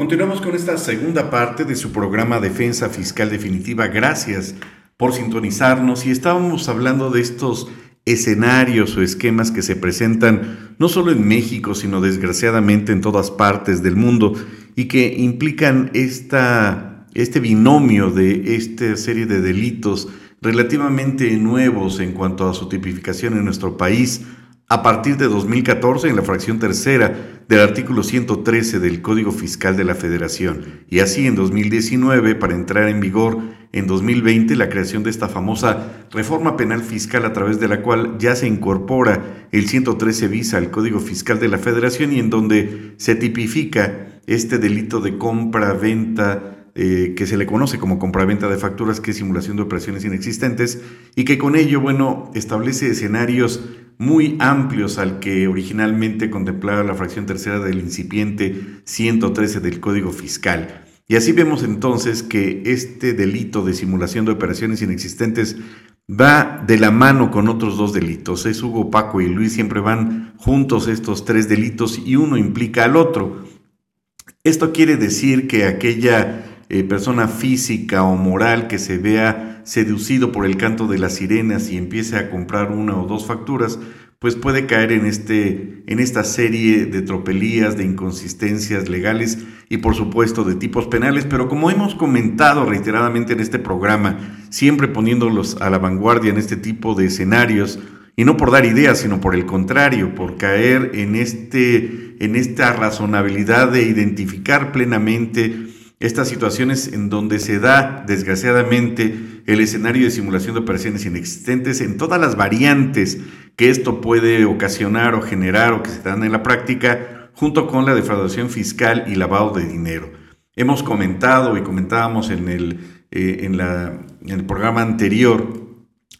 Continuamos con esta segunda parte de su programa Defensa Fiscal Definitiva. Gracias por sintonizarnos y estábamos hablando de estos escenarios o esquemas que se presentan no solo en México, sino desgraciadamente en todas partes del mundo y que implican esta, este binomio de esta serie de delitos relativamente nuevos en cuanto a su tipificación en nuestro país a partir de 2014 en la fracción tercera del artículo 113 del Código Fiscal de la Federación. Y así en 2019 para entrar en vigor en 2020 la creación de esta famosa reforma penal fiscal a través de la cual ya se incorpora el 113 bis al Código Fiscal de la Federación y en donde se tipifica este delito de compra-venta eh, que se le conoce como compraventa de facturas, que es simulación de operaciones inexistentes, y que con ello, bueno, establece escenarios muy amplios al que originalmente contemplaba la fracción tercera del incipiente 113 del Código Fiscal. Y así vemos entonces que este delito de simulación de operaciones inexistentes va de la mano con otros dos delitos. Es Hugo, Paco y Luis, siempre van juntos estos tres delitos y uno implica al otro. Esto quiere decir que aquella eh, persona física o moral que se vea seducido por el canto de las sirenas y empiece a comprar una o dos facturas, pues puede caer en, este, en esta serie de tropelías, de inconsistencias legales y por supuesto de tipos penales, pero como hemos comentado reiteradamente en este programa, siempre poniéndolos a la vanguardia en este tipo de escenarios, y no por dar ideas, sino por el contrario, por caer en, este, en esta razonabilidad de identificar plenamente estas situaciones en donde se da, desgraciadamente, el escenario de simulación de operaciones inexistentes en todas las variantes que esto puede ocasionar o generar o que se dan en la práctica, junto con la defraudación fiscal y lavado de dinero. Hemos comentado y comentábamos en el, eh, en, en el programa anterior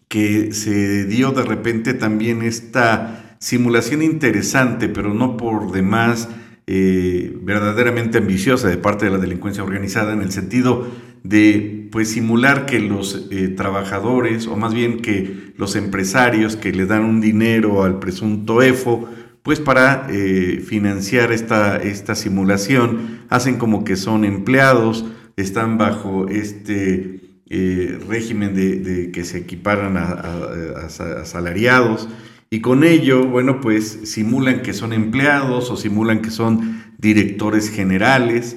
que se dio de repente también esta simulación interesante, pero no por demás eh, verdaderamente ambiciosa de parte de la delincuencia organizada en el sentido de pues simular que los eh, trabajadores o más bien que los empresarios que le dan un dinero al presunto EFO pues para eh, financiar esta, esta simulación hacen como que son empleados están bajo este régimen de, que se equiparan a, a, a y con ello, bueno, pues simulan que son empleados o simulan que son directores generales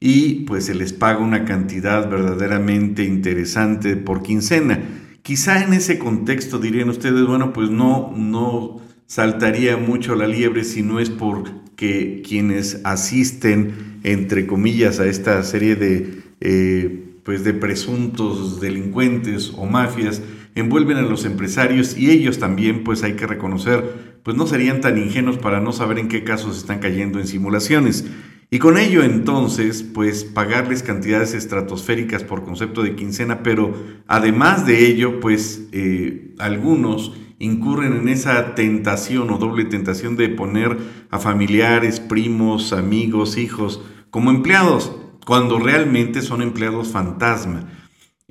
y pues se les paga una cantidad verdaderamente interesante por quincena. Quizá en ese contexto dirían ustedes, bueno, pues no, no saltaría mucho la liebre si no es porque quienes asisten, entre comillas, a esta serie de, eh, pues de presuntos delincuentes o mafias, envuelven a los empresarios y ellos también, pues hay que reconocer, pues no serían tan ingenuos para no saber en qué casos están cayendo en simulaciones. Y con ello entonces, pues pagarles cantidades estratosféricas por concepto de quincena, pero además de ello, pues eh, algunos incurren en esa tentación o doble tentación de poner a familiares, primos, amigos, hijos como empleados, cuando realmente son empleados fantasma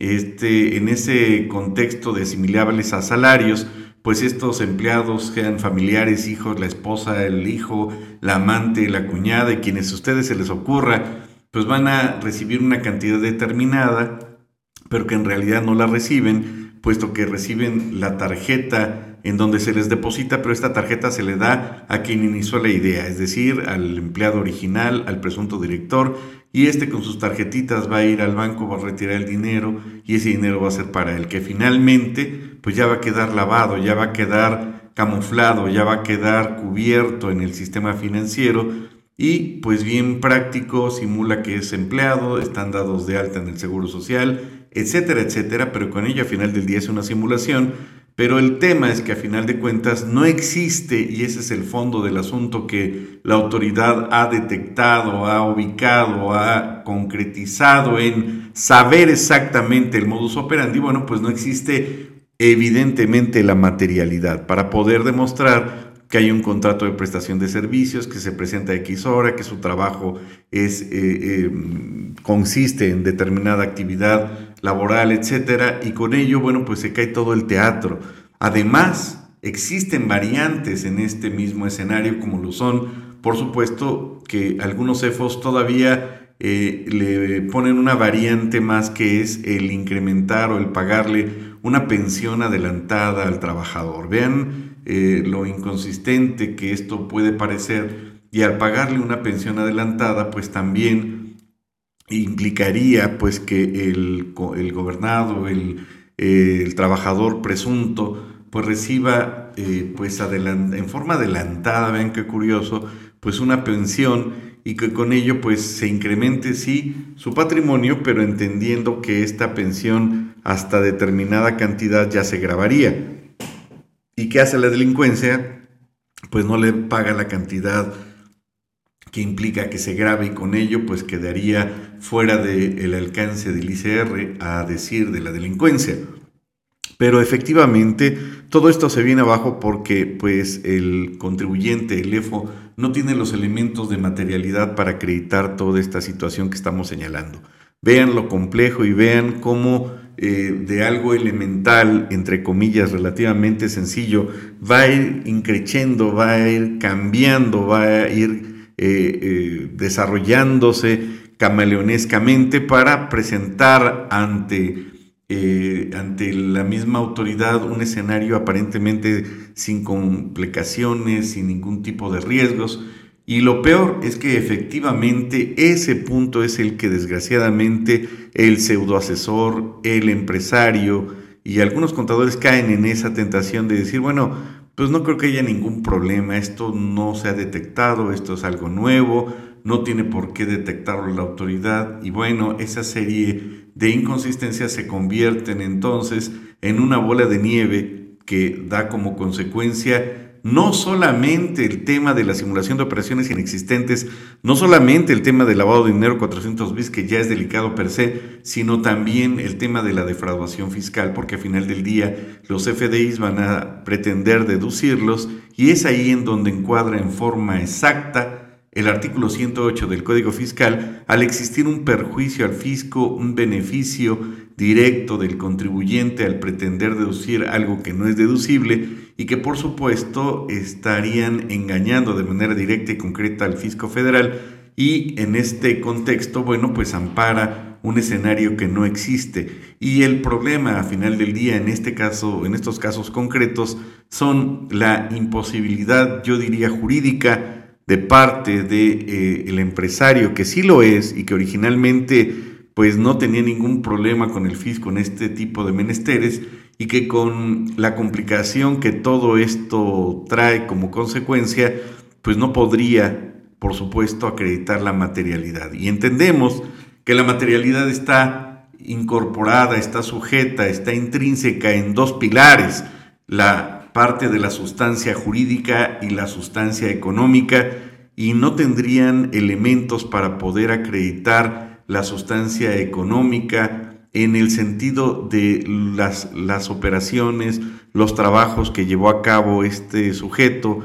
este, en ese contexto de asimilables a salarios, pues estos empleados sean familiares, hijos, la esposa, el hijo, la amante, la cuñada y quienes a ustedes se les ocurra, pues van a recibir una cantidad determinada, pero que en realidad no la reciben, puesto que reciben la tarjeta en donde se les deposita, pero esta tarjeta se le da a quien inició la idea, es decir, al empleado original, al presunto director, y este con sus tarjetitas va a ir al banco, va a retirar el dinero y ese dinero va a ser para él, que finalmente pues ya va a quedar lavado, ya va a quedar camuflado, ya va a quedar cubierto en el sistema financiero y pues bien práctico, simula que es empleado, están dados de alta en el Seguro Social, etcétera, etcétera, pero con ello a final del día es una simulación. Pero el tema es que a final de cuentas no existe, y ese es el fondo del asunto que la autoridad ha detectado, ha ubicado, ha concretizado en saber exactamente el modus operandi, bueno, pues no existe evidentemente la materialidad para poder demostrar que hay un contrato de prestación de servicios, que se presenta X hora, que su trabajo es, eh, eh, consiste en determinada actividad laboral, etcétera, y con ello, bueno, pues se cae todo el teatro. Además, existen variantes en este mismo escenario, como lo son, por supuesto, que algunos EFOS todavía eh, le ponen una variante más que es el incrementar o el pagarle una pensión adelantada al trabajador. Vean eh, lo inconsistente que esto puede parecer y al pagarle una pensión adelantada pues también implicaría pues que el, el gobernado, el, el trabajador presunto pues reciba eh, pues en forma adelantada, vean qué curioso, pues una pensión y que con ello pues se incremente sí su patrimonio, pero entendiendo que esta pensión hasta determinada cantidad ya se grabaría. ¿Y qué hace la delincuencia? Pues no le paga la cantidad que implica que se grabe y con ello pues quedaría fuera del alcance del ICR a decir de la delincuencia. Pero efectivamente todo esto se viene abajo porque pues el contribuyente, el EFO, no tiene los elementos de materialidad para acreditar toda esta situación que estamos señalando. Vean lo complejo y vean cómo eh, de algo elemental, entre comillas, relativamente sencillo, va a ir increciendo, va a ir cambiando, va a ir eh, eh, desarrollándose camaleonescamente para presentar ante ante la misma autoridad un escenario aparentemente sin complicaciones, sin ningún tipo de riesgos. Y lo peor es que efectivamente ese punto es el que desgraciadamente el pseudoasesor, el empresario y algunos contadores caen en esa tentación de decir, bueno, pues no creo que haya ningún problema, esto no se ha detectado, esto es algo nuevo, no tiene por qué detectarlo la autoridad y bueno, esa serie de inconsistencias se convierten entonces en una bola de nieve que da como consecuencia no solamente el tema de la simulación de operaciones inexistentes, no solamente el tema del lavado de dinero 400 bis, que ya es delicado per se, sino también el tema de la defraudación fiscal, porque al final del día los FDIs van a pretender deducirlos y es ahí en donde encuadra en forma exacta el artículo 108 del Código Fiscal, al existir un perjuicio al fisco, un beneficio directo del contribuyente al pretender deducir algo que no es deducible y que por supuesto estarían engañando de manera directa y concreta al fisco federal y en este contexto, bueno, pues ampara un escenario que no existe. Y el problema a final del día en este caso, en estos casos concretos, son la imposibilidad, yo diría jurídica, de parte del de, eh, empresario, que sí lo es y que originalmente pues no tenía ningún problema con el fisco en este tipo de menesteres y que con la complicación que todo esto trae como consecuencia, pues no podría, por supuesto, acreditar la materialidad. Y entendemos que la materialidad está incorporada, está sujeta, está intrínseca en dos pilares, la parte de la sustancia jurídica y la sustancia económica y no tendrían elementos para poder acreditar la sustancia económica en el sentido de las, las operaciones, los trabajos que llevó a cabo este sujeto,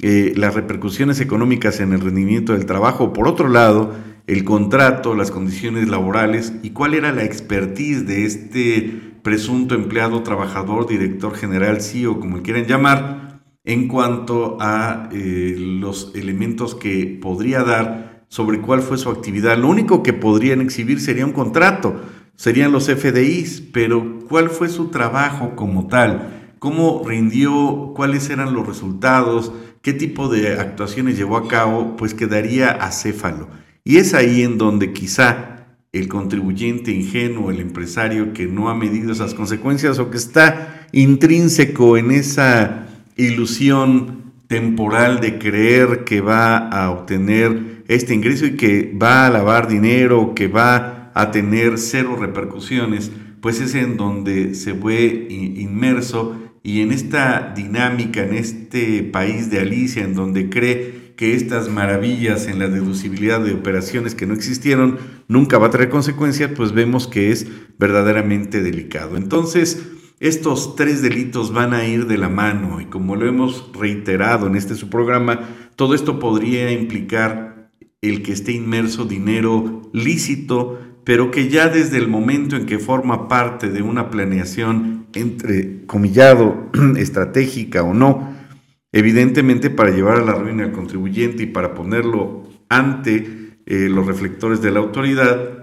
eh, las repercusiones económicas en el rendimiento del trabajo. Por otro lado, el contrato, las condiciones laborales y cuál era la expertise de este presunto empleado, trabajador, director general, CEO, como quieran llamar, en cuanto a eh, los elementos que podría dar sobre cuál fue su actividad. Lo único que podrían exhibir sería un contrato, serían los FDIs, pero cuál fue su trabajo como tal, cómo rindió, cuáles eran los resultados, qué tipo de actuaciones llevó a cabo, pues quedaría acéfalo. Y es ahí en donde quizá el contribuyente ingenuo, el empresario que no ha medido esas consecuencias o que está intrínseco en esa ilusión temporal de creer que va a obtener este ingreso y que va a lavar dinero, que va a tener cero repercusiones, pues es en donde se ve inmerso y en esta dinámica, en este país de Alicia, en donde cree que estas maravillas en la deducibilidad de operaciones que no existieron nunca va a traer consecuencias, pues vemos que es verdaderamente delicado. Entonces, estos tres delitos van a ir de la mano y como lo hemos reiterado en este su programa, todo esto podría implicar el que esté inmerso dinero lícito, pero que ya desde el momento en que forma parte de una planeación entre comillado estratégica o no, Evidentemente, para llevar a la ruina al contribuyente y para ponerlo ante eh, los reflectores de la autoridad,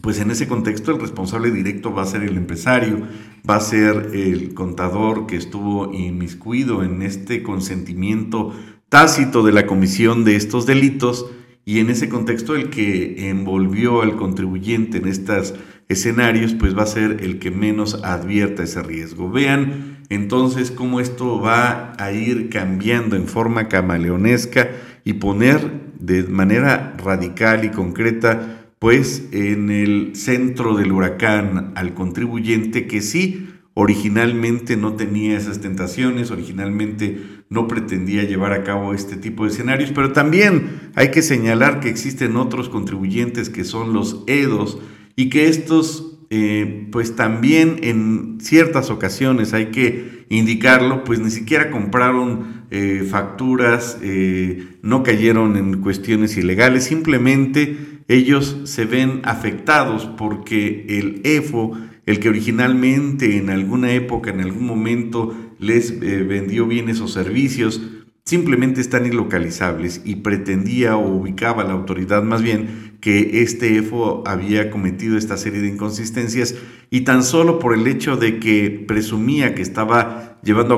pues en ese contexto el responsable directo va a ser el empresario, va a ser el contador que estuvo inmiscuido en este consentimiento tácito de la comisión de estos delitos y en ese contexto el que envolvió al contribuyente en estos escenarios pues va a ser el que menos advierta ese riesgo. Vean entonces cómo esto va a ir cambiando en forma camaleonesca y poner de manera radical y concreta pues en el centro del huracán al contribuyente que sí originalmente no tenía esas tentaciones, originalmente no pretendía llevar a cabo este tipo de escenarios, pero también hay que señalar que existen otros contribuyentes que son los EDOS y que estos, eh, pues también en ciertas ocasiones hay que indicarlo, pues ni siquiera compraron eh, facturas, eh, no cayeron en cuestiones ilegales, simplemente ellos se ven afectados porque el EFO el que originalmente en alguna época, en algún momento les vendió bienes o servicios, simplemente están ilocalizables y pretendía o ubicaba la autoridad más bien que este EFO había cometido esta serie de inconsistencias y tan solo por el hecho de que presumía que estaba llevando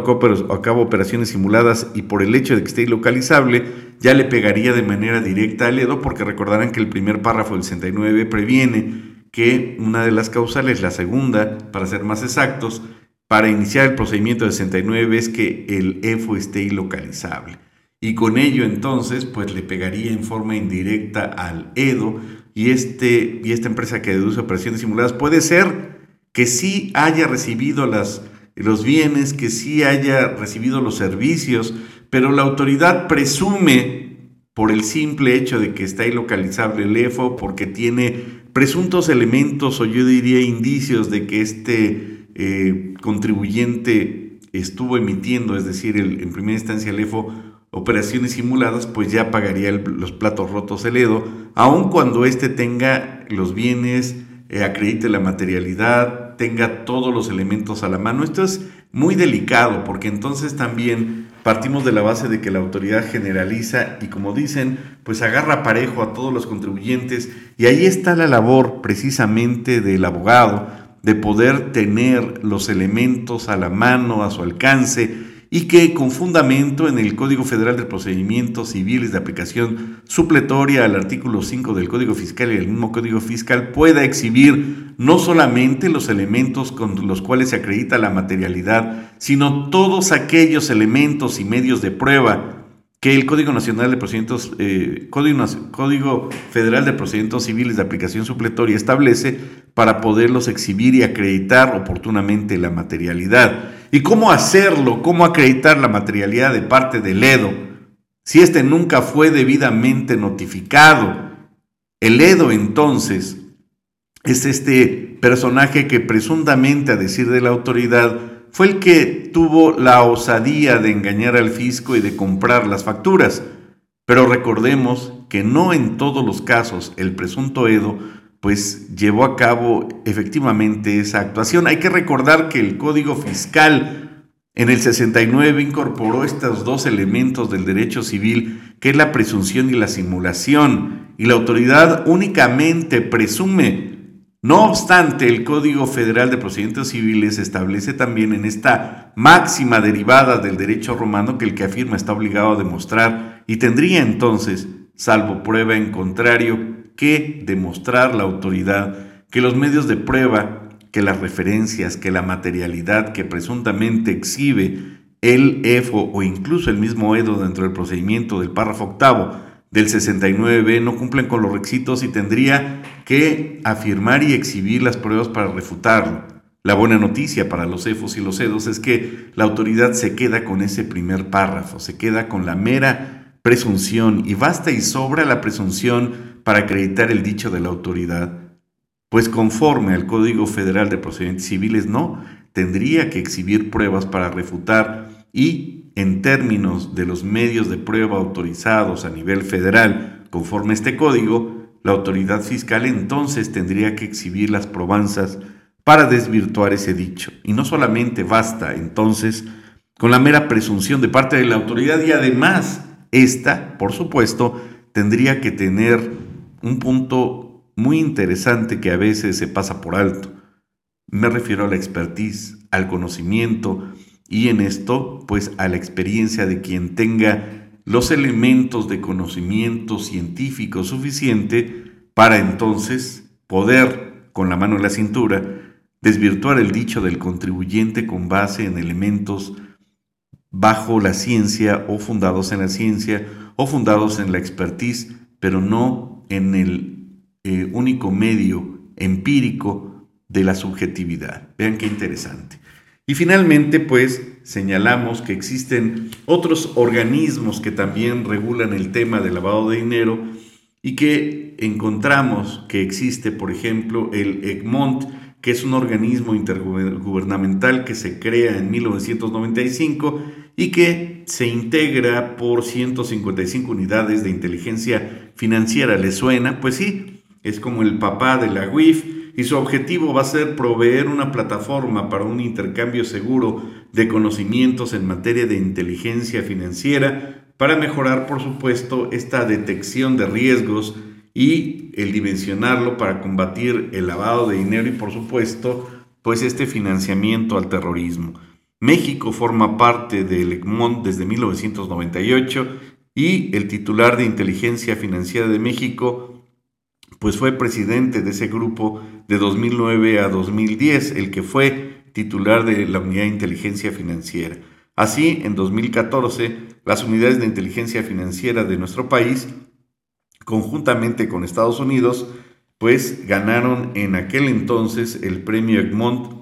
a cabo operaciones simuladas y por el hecho de que esté ilocalizable, ya le pegaría de manera directa al EDO porque recordarán que el primer párrafo del 69 previene que una de las causales, la segunda, para ser más exactos, para iniciar el procedimiento de 69 es que el EFO esté ilocalizable. Y con ello entonces, pues le pegaría en forma indirecta al EDO y, este, y esta empresa que deduce operaciones simuladas puede ser que sí haya recibido las, los bienes, que sí haya recibido los servicios, pero la autoridad presume por el simple hecho de que está ilocalizable el EFO, porque tiene presuntos elementos o yo diría indicios de que este eh, contribuyente estuvo emitiendo, es decir, en primera instancia el EFO, operaciones simuladas, pues ya pagaría los platos rotos el EDO, aun cuando éste tenga los bienes, eh, acredite la materialidad, tenga todos los elementos a la mano. Esto es muy delicado porque entonces también Partimos de la base de que la autoridad generaliza y como dicen, pues agarra parejo a todos los contribuyentes y ahí está la labor precisamente del abogado de poder tener los elementos a la mano, a su alcance y que con fundamento en el Código Federal de Procedimientos Civiles de aplicación supletoria al artículo 5 del Código Fiscal y el mismo Código Fiscal pueda exhibir no solamente los elementos con los cuales se acredita la materialidad, sino todos aquellos elementos y medios de prueba que el Código Nacional de Procedimientos, eh, Código Federal de Procedimientos Civiles de aplicación supletoria establece para poderlos exhibir y acreditar oportunamente la materialidad. ¿Y cómo hacerlo? ¿Cómo acreditar la materialidad de parte del EDO? Si éste nunca fue debidamente notificado. El EDO entonces es este personaje que presuntamente, a decir de la autoridad, fue el que tuvo la osadía de engañar al fisco y de comprar las facturas. Pero recordemos que no en todos los casos el presunto Edo pues llevó a cabo efectivamente esa actuación. Hay que recordar que el Código Fiscal en el 69 incorporó estos dos elementos del derecho civil, que es la presunción y la simulación, y la autoridad únicamente presume. No obstante, el Código Federal de Procedimientos Civiles establece también en esta máxima derivada del derecho romano que el que afirma está obligado a demostrar y tendría entonces, salvo prueba en contrario, que demostrar la autoridad que los medios de prueba, que las referencias, que la materialidad que presuntamente exhibe el EFO o incluso el mismo EDO dentro del procedimiento del párrafo octavo del 69b no cumplen con los requisitos y tendría que afirmar y exhibir las pruebas para refutarlo. La buena noticia para los EFOS y los EDOS es que la autoridad se queda con ese primer párrafo, se queda con la mera presunción y basta y sobra la presunción para acreditar el dicho de la autoridad, pues conforme al Código Federal de Procedimientos Civiles no, tendría que exhibir pruebas para refutar y, en términos de los medios de prueba autorizados a nivel federal, conforme este código, la autoridad fiscal entonces tendría que exhibir las probanzas para desvirtuar ese dicho. Y no solamente basta entonces con la mera presunción de parte de la autoridad y además esta, por supuesto, tendría que tener un punto muy interesante que a veces se pasa por alto. Me refiero a la expertise, al conocimiento y en esto pues a la experiencia de quien tenga los elementos de conocimiento científico suficiente para entonces poder, con la mano en la cintura, desvirtuar el dicho del contribuyente con base en elementos bajo la ciencia o fundados en la ciencia o fundados en la expertise, pero no en el eh, único medio empírico de la subjetividad. Vean qué interesante. Y finalmente, pues, señalamos que existen otros organismos que también regulan el tema del lavado de dinero y que encontramos que existe, por ejemplo, el Egmont, que es un organismo intergubernamental que se crea en 1995 y que se integra por 155 unidades de inteligencia financiera. ¿Le suena? Pues sí, es como el papá de la WIF y su objetivo va a ser proveer una plataforma para un intercambio seguro de conocimientos en materia de inteligencia financiera para mejorar, por supuesto, esta detección de riesgos y el dimensionarlo para combatir el lavado de dinero y, por supuesto, pues este financiamiento al terrorismo. México forma parte del ECMONT desde 1998 y el titular de inteligencia financiera de México pues fue presidente de ese grupo de 2009 a 2010, el que fue titular de la unidad de inteligencia financiera. Así, en 2014, las unidades de inteligencia financiera de nuestro país, conjuntamente con Estados Unidos, pues ganaron en aquel entonces el premio Egmont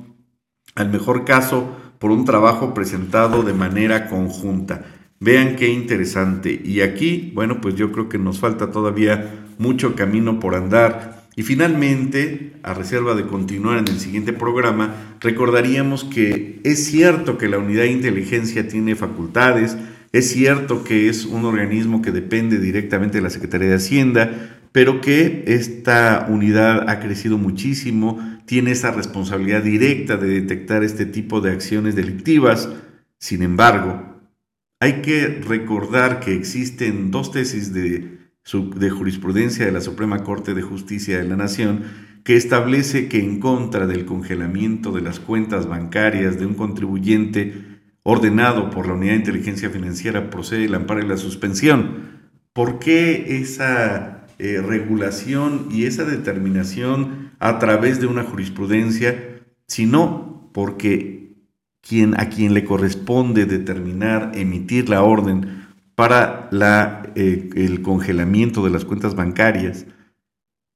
al mejor caso por un trabajo presentado de manera conjunta. Vean qué interesante. Y aquí, bueno, pues yo creo que nos falta todavía mucho camino por andar. Y finalmente, a reserva de continuar en el siguiente programa, recordaríamos que es cierto que la unidad de inteligencia tiene facultades, es cierto que es un organismo que depende directamente de la Secretaría de Hacienda, pero que esta unidad ha crecido muchísimo, tiene esa responsabilidad directa de detectar este tipo de acciones delictivas. Sin embargo, hay que recordar que existen dos tesis de, de jurisprudencia de la Suprema Corte de Justicia de la Nación que establece que en contra del congelamiento de las cuentas bancarias de un contribuyente ordenado por la Unidad de Inteligencia Financiera procede el amparo y la suspensión. ¿Por qué esa eh, regulación y esa determinación a través de una jurisprudencia, sino porque quien, a quien le corresponde determinar, emitir la orden para la, eh, el congelamiento de las cuentas bancarias,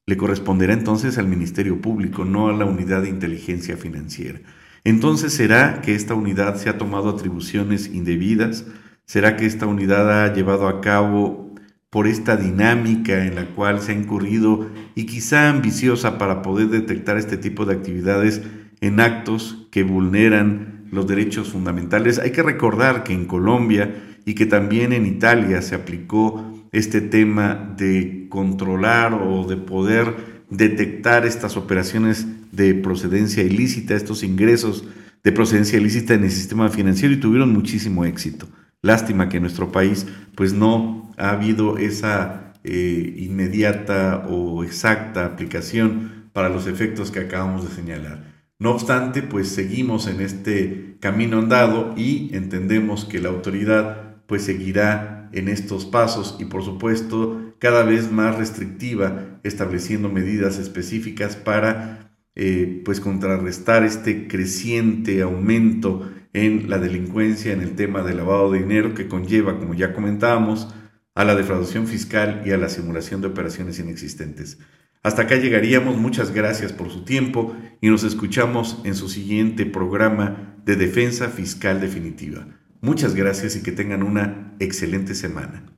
le corresponderá entonces al Ministerio Público, no a la unidad de inteligencia financiera. Entonces, ¿será que esta unidad se ha tomado atribuciones indebidas? ¿Será que esta unidad ha llevado a cabo por esta dinámica en la cual se ha incurrido y quizá ambiciosa para poder detectar este tipo de actividades en actos que vulneran los derechos fundamentales. Hay que recordar que en Colombia y que también en Italia se aplicó este tema de controlar o de poder detectar estas operaciones de procedencia ilícita, estos ingresos de procedencia ilícita en el sistema financiero y tuvieron muchísimo éxito. Lástima que en nuestro país pues no ha habido esa eh, inmediata o exacta aplicación para los efectos que acabamos de señalar. No obstante, pues seguimos en este camino andado y entendemos que la autoridad pues seguirá en estos pasos y por supuesto cada vez más restrictiva, estableciendo medidas específicas para eh, pues contrarrestar este creciente aumento en la delincuencia, en el tema del lavado de dinero que conlleva, como ya comentábamos, a la defraudación fiscal y a la simulación de operaciones inexistentes. Hasta acá llegaríamos, muchas gracias por su tiempo y nos escuchamos en su siguiente programa de Defensa Fiscal Definitiva. Muchas gracias y que tengan una excelente semana.